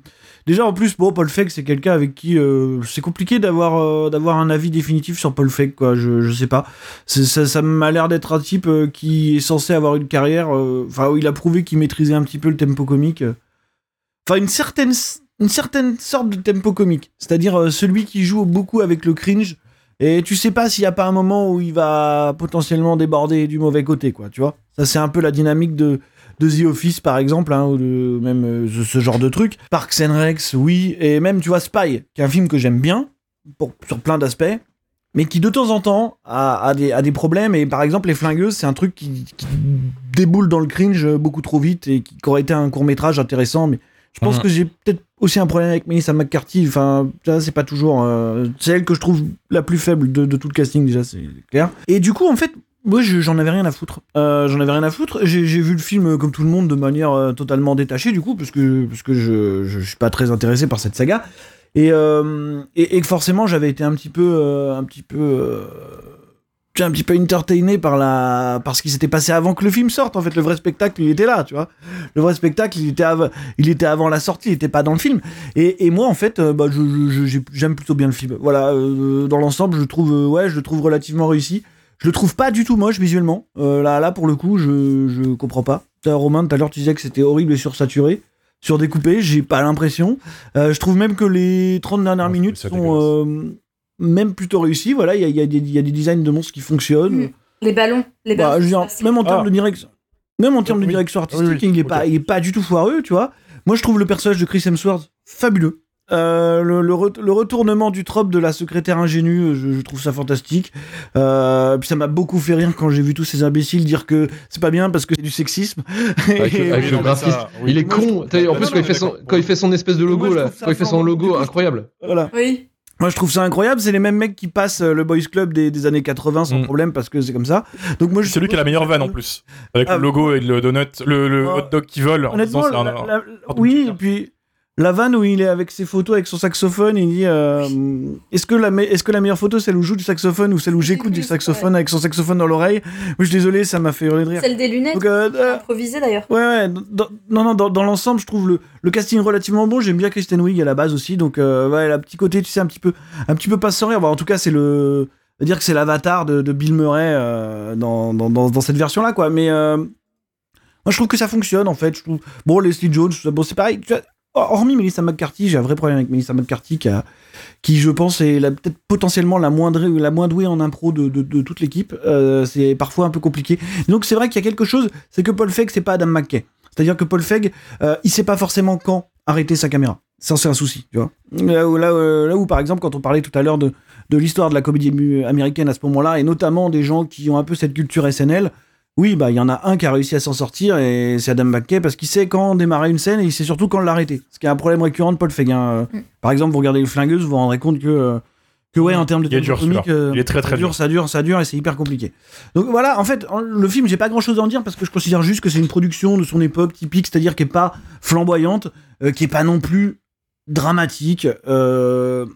déjà, en plus, Paul Feig, c'est quelqu'un avec qui euh, c'est compliqué d'avoir euh, d'avoir un avis définitif sur Paul Feig, quoi. Je, je sais pas. Ça, ça m'a l'air d'être un type euh, qui est censé avoir une carrière. Enfin, il a prouvé qu'il maîtrisait un petit peu le tempo comique. Enfin, une certaine une certaine sorte de tempo comique, c'est-à-dire celui qui joue beaucoup avec le cringe. Et tu sais pas s'il y a pas un moment où il va potentiellement déborder du mauvais côté, quoi, tu vois. Ça, c'est un peu la dynamique de, de The Office, par exemple, hein, ou de, même euh, ce, ce genre de truc. Parks and Rex, oui. Et même, tu vois, Spy, qui est un film que j'aime bien, pour, sur plein d'aspects, mais qui de temps en temps a, a des, a des problèmes. Et par exemple, Les Flingueuses, c'est un truc qui, qui déboule dans le cringe beaucoup trop vite et qui, qui aurait été un court-métrage intéressant, mais je pense Mhm. que j'ai peut-être aussi un problème avec Melissa McCarthy. Enfin, ça, c'est pas toujours. euh, c'est elle que je trouve la plus faible de, de tout le casting, déjà, c'est clair. Et du coup, en fait, moi, je- j'en avais rien à foutre. Euh, j'en avais rien à foutre. J'ai vu le film, euh, comme tout le monde, de manière euh, totalement détachée, du coup, parce que, parce que je, je, suis pas très intéressé par cette saga. Et, et, et forcément, j'avais été un petit peu. un petit peu. un petit peu entertainé par la par ce qui s'était passé avant que le film sorte en fait le vrai spectacle il était là tu vois le vrai spectacle il était il était avant la sortie il était pas dans le film et, et moi en fait bah, j'aime plutôt bien le film voilà dans l'ensemble je trouve ouais je le trouve relativement réussi je le trouve pas du tout moche visuellement Euh, là là pour le coup je je comprends pas T'as, Romain tout à l'heure tu disais que c'était horrible et sursaturé surdécoupé j'ai pas l'impression Euh, je trouve même que les 30 dernières Ouais, minutes sont euh, même plutôt réussies voilà il y a, il y, a des- il y a des designs de monstres qui fonctionnent Mm. Les ballons. Les bah, ballons. je veux dire, fantastiques. même en termes Ah. de direction, même en termes de Oui. direction artistique, Oui, oui, il, est pas, il est pas du tout foireux, tu vois. Moi, je trouve le personnage de Chris Hemsworth fabuleux. Euh, le, le re- le retournement du trope de la secrétaire ingénue, je, je trouve ça fantastique. Euh, puis ça m'a beaucoup fait rire quand j'ai vu tous ces imbéciles dire que c'est pas bien parce que c'est du sexisme. Avec, Et- avec oui, le non, mais graphisme. ça, oui. Il est Moi, con. En plus, quand il fait son, quand il fait son espèce de logo là, quand il fait son logo, incroyable. voilà. Oui. Moi, je trouve ça incroyable. C'est les mêmes mecs qui passent euh, le Boys Club des, des années 80 sans Mm. problème parce que c'est comme ça. Donc moi, je C'est lui qui a la meilleure vanne en plus. Avec Ah, le logo et le donut, le, le Ah, hot dog qui vole. en Honnêtement, disant c'est un- la- la- pardon, oui, et puis la vanne où il est avec ses photos avec son saxophone, il dit euh, Est-ce que, la me- est-ce que la meilleure photo, celle où je joue du saxophone ou celle où j'écoute du saxophone avec son saxophone dans l'oreille? Je suis désolé, ça m'a fait hurler de rire. Celle des lunettes. Donc, euh, euh, Improvisée d'ailleurs. ouais, ouais, dans, non, non, dans, dans l'ensemble, je trouve le, le casting relativement bon. J'aime bien Kristen Wiig à la base aussi, donc euh, ouais, elle a un petit côté, tu sais, un petit peu, un petit peu pas sans rire. Bon, en tout cas, c'est le. dire que c'est l'avatar de, de Bill Murray euh, dans, dans, cette version-là, quoi. Mais moi, je trouve que ça fonctionne, en fait. Je trouve... Bon, Leslie Jones, bon, c'est pareil. Vois, hormis Melissa McCarthy, j'ai un vrai problème avec Melissa McCarthy qui, je pense, est peut-être potentiellement la moins, douée en impro de, toute l'équipe. Euh, c'est parfois un peu compliqué. Donc, c'est vrai qu'il y a quelque chose, c'est que Paul Feig, c'est pas Adam McKay. C'est-à-dire que Paul Feig, euh, il sait pas forcément quand arrêter sa caméra. Ça, c'est un souci, tu vois. Là où, par exemple, quand on parlait tout à l'heure de, l'histoire de la comédie américaine à ce moment-là, et notamment des gens qui ont un peu cette culture SNL, oui, bah il y en a un qui a réussi à s'en sortir, et c'est Adam McKay, parce qu'il sait quand démarrer une scène, et il sait surtout quand l'arrêter. Ce qui est un problème récurrent de Paul Feig. hein. Mm. Par exemple, vous regardez Les Flingueuses, vous vous rendrez compte que, euh, que ouais, en termes de Il est tempo dur, comique, euh, Il est très, ça très dure, dur. ça dure, ça dure, et c'est hyper compliqué. Donc voilà, en fait, le film, j'ai pas grand chose à en dire parce que je considère juste que c'est une production de son époque typique, c'est-à-dire qui est pas flamboyante, euh, qui est pas non plus dramatique, euh,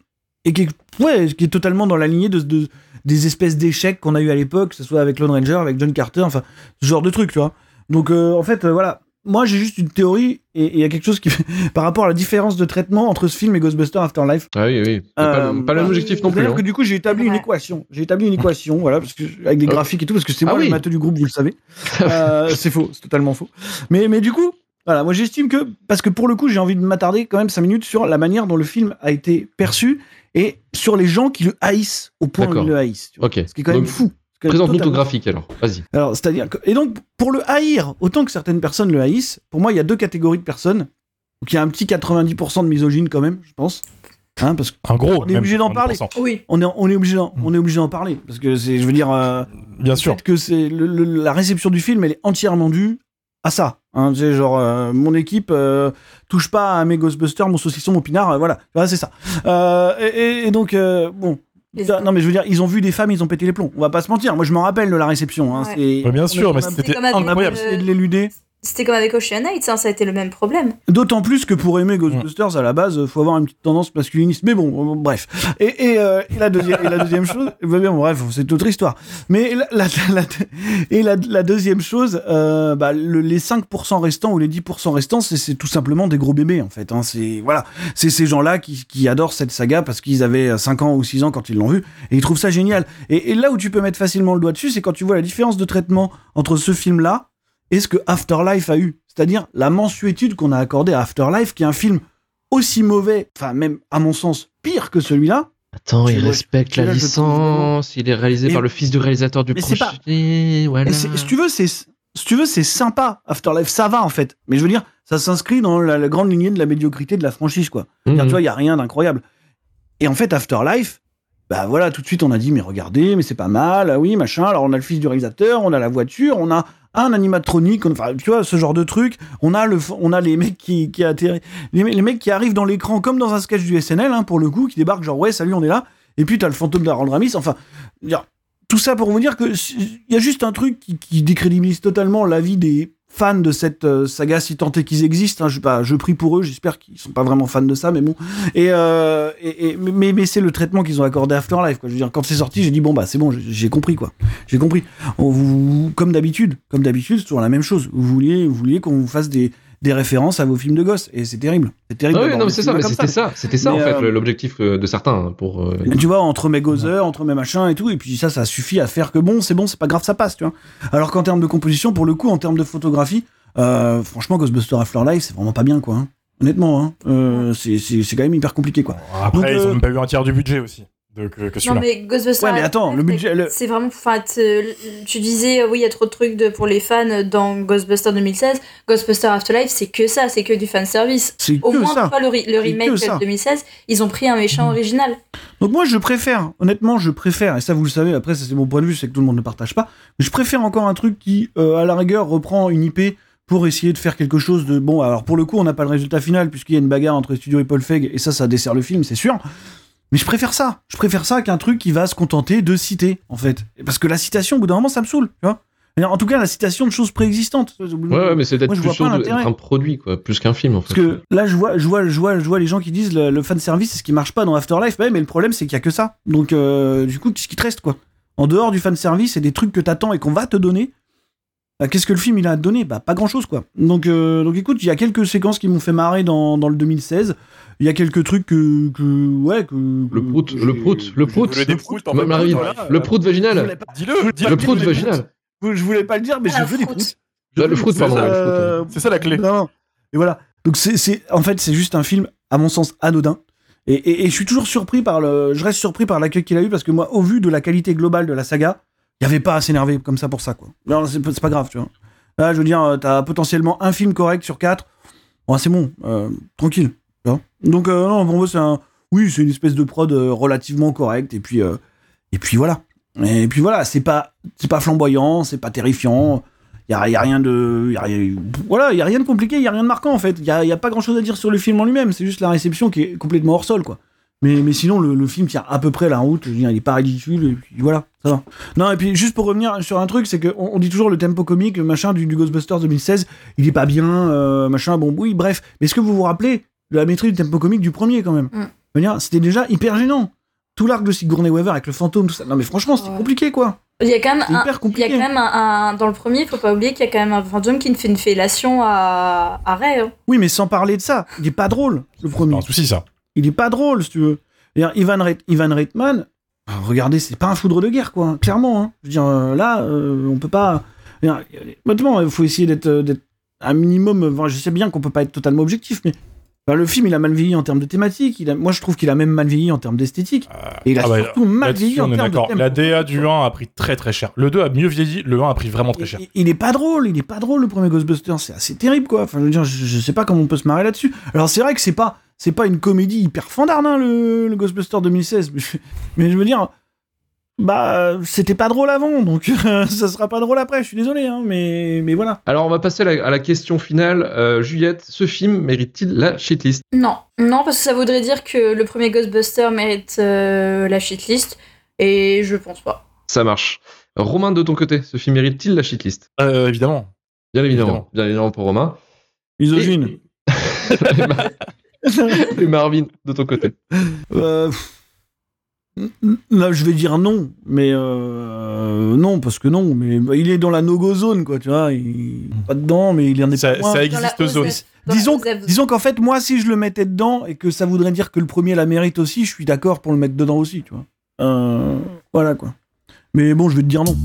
et qui est, ouais, qui est totalement dans la lignée de, de- des espèces d'échecs qu'on a eu à l'époque, que ce soit avec Lone Ranger, avec John Carter, enfin, ce genre de truc, tu vois. Donc, euh, en fait, euh, voilà. Moi, j'ai juste une théorie, et il y a quelque chose qui, par rapport à la différence de traitement entre ce film et Ghostbusters Afterlife. Ah oui, oui. C'est pas, le- pas le même objectif non plus. C'est-à-dire hein. que du coup, j'ai établi une équation. J'ai établi une équation, voilà, parce que, avec des Ah. graphiques et tout, parce que c'est Ah moi oui. le matheux du groupe, vous le savez. Euh, c'est faux, c'est totalement faux. Mais, mais du coup, voilà, moi j'estime que, parce que pour le coup, j'ai envie de m'attarder quand même 5 minutes sur la manière dont le film a été perçu et sur les gens qui le haïssent au point où ils le haïssent. tu vois. Ce qui est quand même Donc, fou. Présente-nous ton graphique alors. Vas-y. alors, c'est-à-dire que, et donc, pour le haïr, autant que certaines personnes le haïssent, pour moi, il y a deux catégories de personnes. Donc, il y a un petit 90% de misogyne quand même, je pense. Hein, parce Un gros. On est obligé d'en parler. 90%. Oui. qu'on est, on est obligé d'en, on est obligé d'en parler. Parce que c'est, je veux dire, euh, Bien sûr. que c'est le- le- la réception du film, elle est entièrement due à ça. Hein, tu sais, genre, euh, mon équipe euh, touche pas à mes Ghostbusters, mon saucisson, mon pinard, euh, voilà. Voilà, c'est ça. Euh, et, donc, euh, bon. Non, mais je veux dire, ils ont vu des femmes, ils ont pété les plombs. On va pas se mentir. Moi, je m'en rappelle de la réception. Hein, Ouais. bien sûr, mais c'était incroyable. de l'éluder. C'était comme avec Ocean Heights, hein, ça a été le même problème. D'autant plus que pour aimer Ghostbusters, à la base, faut avoir une petite tendance masculiniste. Mais bon, euh, bref. Et, et, euh, et la, deuxième, et la deuxième chose, bah bien, bon, bref, c'est autre histoire. Mais la, la- la- et la, la deuxième chose, euh, bah, le- les 5% restants ou les 10% restants, c'est c'est tout simplement des gros bébés, en fait. Hein. C'est voilà, c'est ces gens-là qui, qui adorent cette saga parce qu'ils avaient 5 ans ou 6 ans quand ils l'ont vu et ils trouvent ça génial. Et, et là où tu peux mettre facilement le doigt dessus, c'est quand tu vois la différence de traitement entre ce film-là et ce que Afterlife a eu. C'est-à-dire la mensuétude qu'on a accordée à Afterlife, qui est un film aussi mauvais, enfin même à mon sens pire que celui-là. Attends, il respecte la licence. Il est réalisé par le fils du réalisateur du Mais c'est pas-. Voilà. Si tu veux, c'est si tu veux, c'est sympa. Afterlife, ça va en fait. Mais je veux dire, ça s'inscrit dans la, la grande lignée de la médiocrité de la franchise, quoi. Mhm. Tu vois, il y a rien d'incroyable. Et en fait, Afterlife, bah voilà, tout de suite on a dit mais regardez, mais c'est pas mal, ah oui, machin. Alors on a le fils du réalisateur, on a la voiture, on a un animatronique, on- enfin tu vois ce genre de truc. On a le, on a les mecs qui, qui les, me- les mecs qui arrivent dans l'écran comme dans un sketch du SNL hein, pour le coup, qui débarquent genre ouais salut on est là. Et puis t'as le fantôme d'Harold Ramis. Enfin, tout ça pour vous dire que il y a juste un truc qui, qui décrédibilise totalement la vie des fans de cette euh, saga si tant est qu'ils existent. hein. pas, je prie pour eux, j'espère qu'ils sont pas vraiment fans de ça, mais bon. Euh, mais, c'est le traitement qu'ils ont accordé à Afterlife. Quand c'est sorti, j'ai dit bon bah c'est bon, j'ai- compris quoi. J'ai compris. Comme d'habitude, comme d'habitude, c'est toujours la même chose. Vous vouliez, vous vouliez qu'on vous fasse des, des références à vos films de gosses, et c'est terrible. C'est terrible. Ah oui, non, c'est ça, c'était ça, c'était ça en fait euh, le- l'objectif euh, de certains hein, pour. euh, tu vois, entre mes Gozer, entre mes machins et tout, et puis ça, ça suffit à faire que bon, c'est bon, c'est pas grave, ça passe, tu vois. Alors qu'en termes de composition, pour le coup, en termes de photographie, euh, franchement, Ghostbusters Afterlife, c'est vraiment pas bien, quoi. hein. Honnêtement, hein. Euh, c'est c'est- c'est quand même hyper compliqué, quoi. Après, Donc, ils euh, ont même pas eu un tiers du budget aussi. De, que, que Non, mais Ghostbusters. Ouais, mais attends, le budget, le- C'est vraiment. Enfin, tu disais, euh, oui, il y a trop de trucs de, pour les fans dans Ghostbusters 2016. Ghostbusters Afterlife, c'est que ça, c'est que du fanservice. C'est Au que moins, ça. le, remake de 2016, ils ont pris un méchant original. Donc moi, je préfère, honnêtement, je préfère, et ça vous le savez, après, ça c'est mon point de vue, c'est que tout le monde ne partage pas, mais je préfère encore un truc qui, euh, à la rigueur, reprend une IP pour essayer de faire quelque chose de bon. Alors pour le coup, on n'a pas le résultat final puisqu'il y a une bagarre entre les studios et Paul Feig, et ça, ça dessert le film, c'est sûr. Mais je préfère ça. Je préfère ça qu'un truc qui va se contenter de citer, en fait. Parce que la citation, au bout d'un moment, ça me saoule, tu vois. En tout cas, la citation de choses préexistantes. Ouais, ouais, mais c'est d'être plus sûr pas de- d'être l'intérêt. un produit, quoi, plus qu'un film, en fait. Parce que là, je vois, je vois, je vois, je vois les gens qui disent le, le fan service, c'est ce qui marche pas dans Afterlife. Ouais, mais le problème, c'est qu'il y a que ça. Donc, euh, du coup, qu'est-ce qui te reste, quoi? En dehors du fan service et des trucs que t'attends et qu'on va te donner, bah, qu'est-ce que le film il a donner Bah, pas grand-chose, quoi. Donc, euh, donc, écoute, il y a quelques séquences qui m'ont fait marrer dans, dans le 2016. Il y a quelques trucs que, que ouais, que Le prout, que le prout, le prout. voilà. le prout Je voulais vaginal. Dis-le, dis Le prout vaginal. je voulais pas le dire, mais Ah, je veux des prout. proutes. Ah, le fruit, C'est pardon, ça, le euh, C'est la clé. non, non. Et voilà. Donc c'est, c'est, en fait, c'est juste un film, à mon sens, anodin. Et, et, et je suis toujours surpris par le, je reste surpris par l'accueil qu'il a eu parce que moi, au vu de la qualité globale de la saga, il y avait pas à s'énerver comme ça pour ça, quoi. C'est, pas- grave, tu vois. Là, je veux dire, euh, t'as potentiellement un film correct sur quatre. Bon, c'est bon, euh, tranquille. tu. Donc euh, non, pour moi, c'est un, oui, c'est une espèce de prod euh, relativement correcte. Et puis, et puis voilà. Et puis voilà, c'est pas, c'est pas flamboyant, c'est pas terrifiant. Il y a, y a rien de, y a voilà, il y a rien de compliqué, il y a rien de marquant en fait. Il y a, y a pas grand chose à dire sur le film en lui-même. C'est juste la réception qui est complètement hors sol, quoi. Mais, mais sinon, le, le film tient à peu près la route. Je veux dire, il est pas ridicule. Et puis voilà, ça va. Non, et puis juste pour revenir sur un truc, c'est qu'on on dit toujours le tempo comique, le machin du, du Ghostbusters 2016, il est pas bien, euh, machin. Bon, oui, bref. Mais est-ce que vous vous rappelez de la maîtrise du tempo comique du premier quand même? Mm. Je veux dire, C'était déjà hyper gênant. tout l'arc de Sigourney Weaver avec le fantôme, tout ça. Non mais franchement, c'était Ouais. compliqué quoi. Il y a quand même C'est un, il y a quand même un, un- dans le premier, il faut pas oublier qu'il y a quand même un fantôme qui fait une fellation à, à Ray. hein. Oui, mais sans parler de ça, il est pas drôle le premier. pas un souci, ça. Il est pas drôle, si tu veux. Ivan, Reit- Ivan Reitman, euh, regardez, c'est pas un foudre de guerre, quoi. Clairement, hein. Je veux dire, euh, là, euh, on peut pas. Honnêtement, il faut essayer d'être, euh, un minimum. je sais bien qu'on peut pas être totalement objectif, mais enfin, le film, il a mal vieilli en termes de thématique. Il a, moi, je trouve qu'il a même mal vieilli en termes d'esthétique. Et il a Ah bah, surtout mal vieilli en termes de thème. La DA du 1 a pris très très cher. Le 2 a mieux vieilli, le 1 a pris vraiment très cher. Il, il est pas drôle, il est pas drôle le premier Ghostbusters, c'est assez terrible quoi. Enfin, je veux dire, je, je sais pas comment on peut se marrer là-dessus. Alors c'est vrai que c'est pas, c'est pas une comédie hyper fandarde hein, le, le Ghostbusters 2016, mais je, mais je veux dire, bah c'était pas drôle avant, donc ça sera pas drôle après. Je suis désolé, hein, mais mais voilà. Alors, on va passer à la, à la question finale. Euh, Juliette, ce film mérite-t-il la shitlist? Non, non, parce que ça voudrait dire que le premier Ghostbuster mérite euh, la shitlist, et je pense pas. Ça marche. Romain, de ton côté, ce film mérite-t-il la shitlist? Euh, évidemment. Bien évidemment. Évidemment. Bien évidemment pour Romain. Misogyne. Et, Mar- et Marvin, de ton côté. Euh, Là, je vais dire non, mais euh, non parce que non, mais bah, il est dans la no-go zone quoi, tu vois, il est pas dedans, mais il en est Ça, pas ça Dans existe Disons, disons qu'en fait, moi, si je le mettais dedans et que ça voudrait dire que le premier la mérite aussi, je suis d'accord pour le mettre dedans aussi, tu vois. Euh, voilà quoi. Mais bon, je vais te dire non.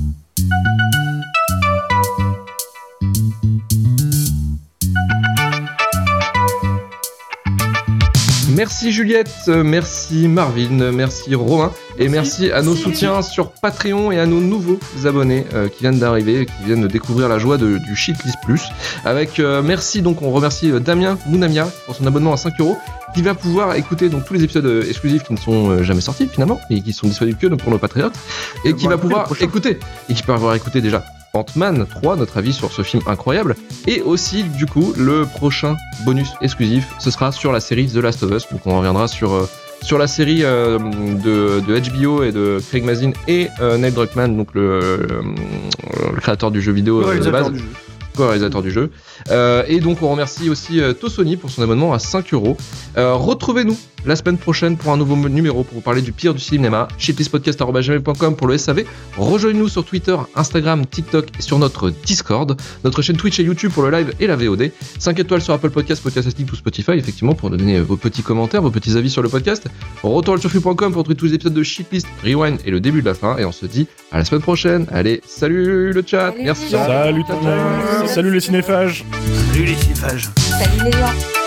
Merci Juliette, euh, merci Marvin, merci Romain, et merci. à nos soutiens sur Patreon et à nos nouveaux abonnés euh, qui viennent d'arriver, qui viennent de découvrir la joie de- du Shitlist Plus. Avec euh, merci donc, on remercie Damien Mounamia pour son abonnement à 5 euros, qui va pouvoir écouter donc tous les épisodes exclusifs qui ne sont jamais sortis finalement et qui sont disponibles que pour nos patriotes, et qui va pouvoir écouter et qui peut avoir écouté déjà Ant-Man 3, notre avis sur ce film incroyable, et aussi du coup le prochain bonus exclusif, ce sera sur la série The Last of Us, donc on reviendra sur euh, sur la série euh, de, de HBO et de Craig Mazin et euh, Neil Druckmann, donc le, le- le créateur du jeu vidéo euh, de base. jeu. Co-réalisateur du jeu. Euh, et donc on remercie aussi euh, Tosoni pour son abonnement à 5 euros. Euh, Retrouvez-nous la semaine prochaine pour un nouveau numéro pour vous parler du pire du cinéma. shitlistpodcast.com pour le SAV. Rejoignez-nous sur Twitter, Instagram, TikTok et sur notre Discord. Notre chaîne Twitch et YouTube pour le live et la VOD. 5 étoiles sur Apple Podcast, Podcast Addict ou Spotify, effectivement, pour donner vos petits commentaires, vos petits avis sur le podcast. Retour sur free.com pour trouver tous les épisodes de Shitlist, Rewind et le début de la fin. Et on se dit à la semaine prochaine. Allez, salut le chat. Salut. Merci. Salut tout le monde. Salut les cinéphages. Salut les ciphages. Salut les gens.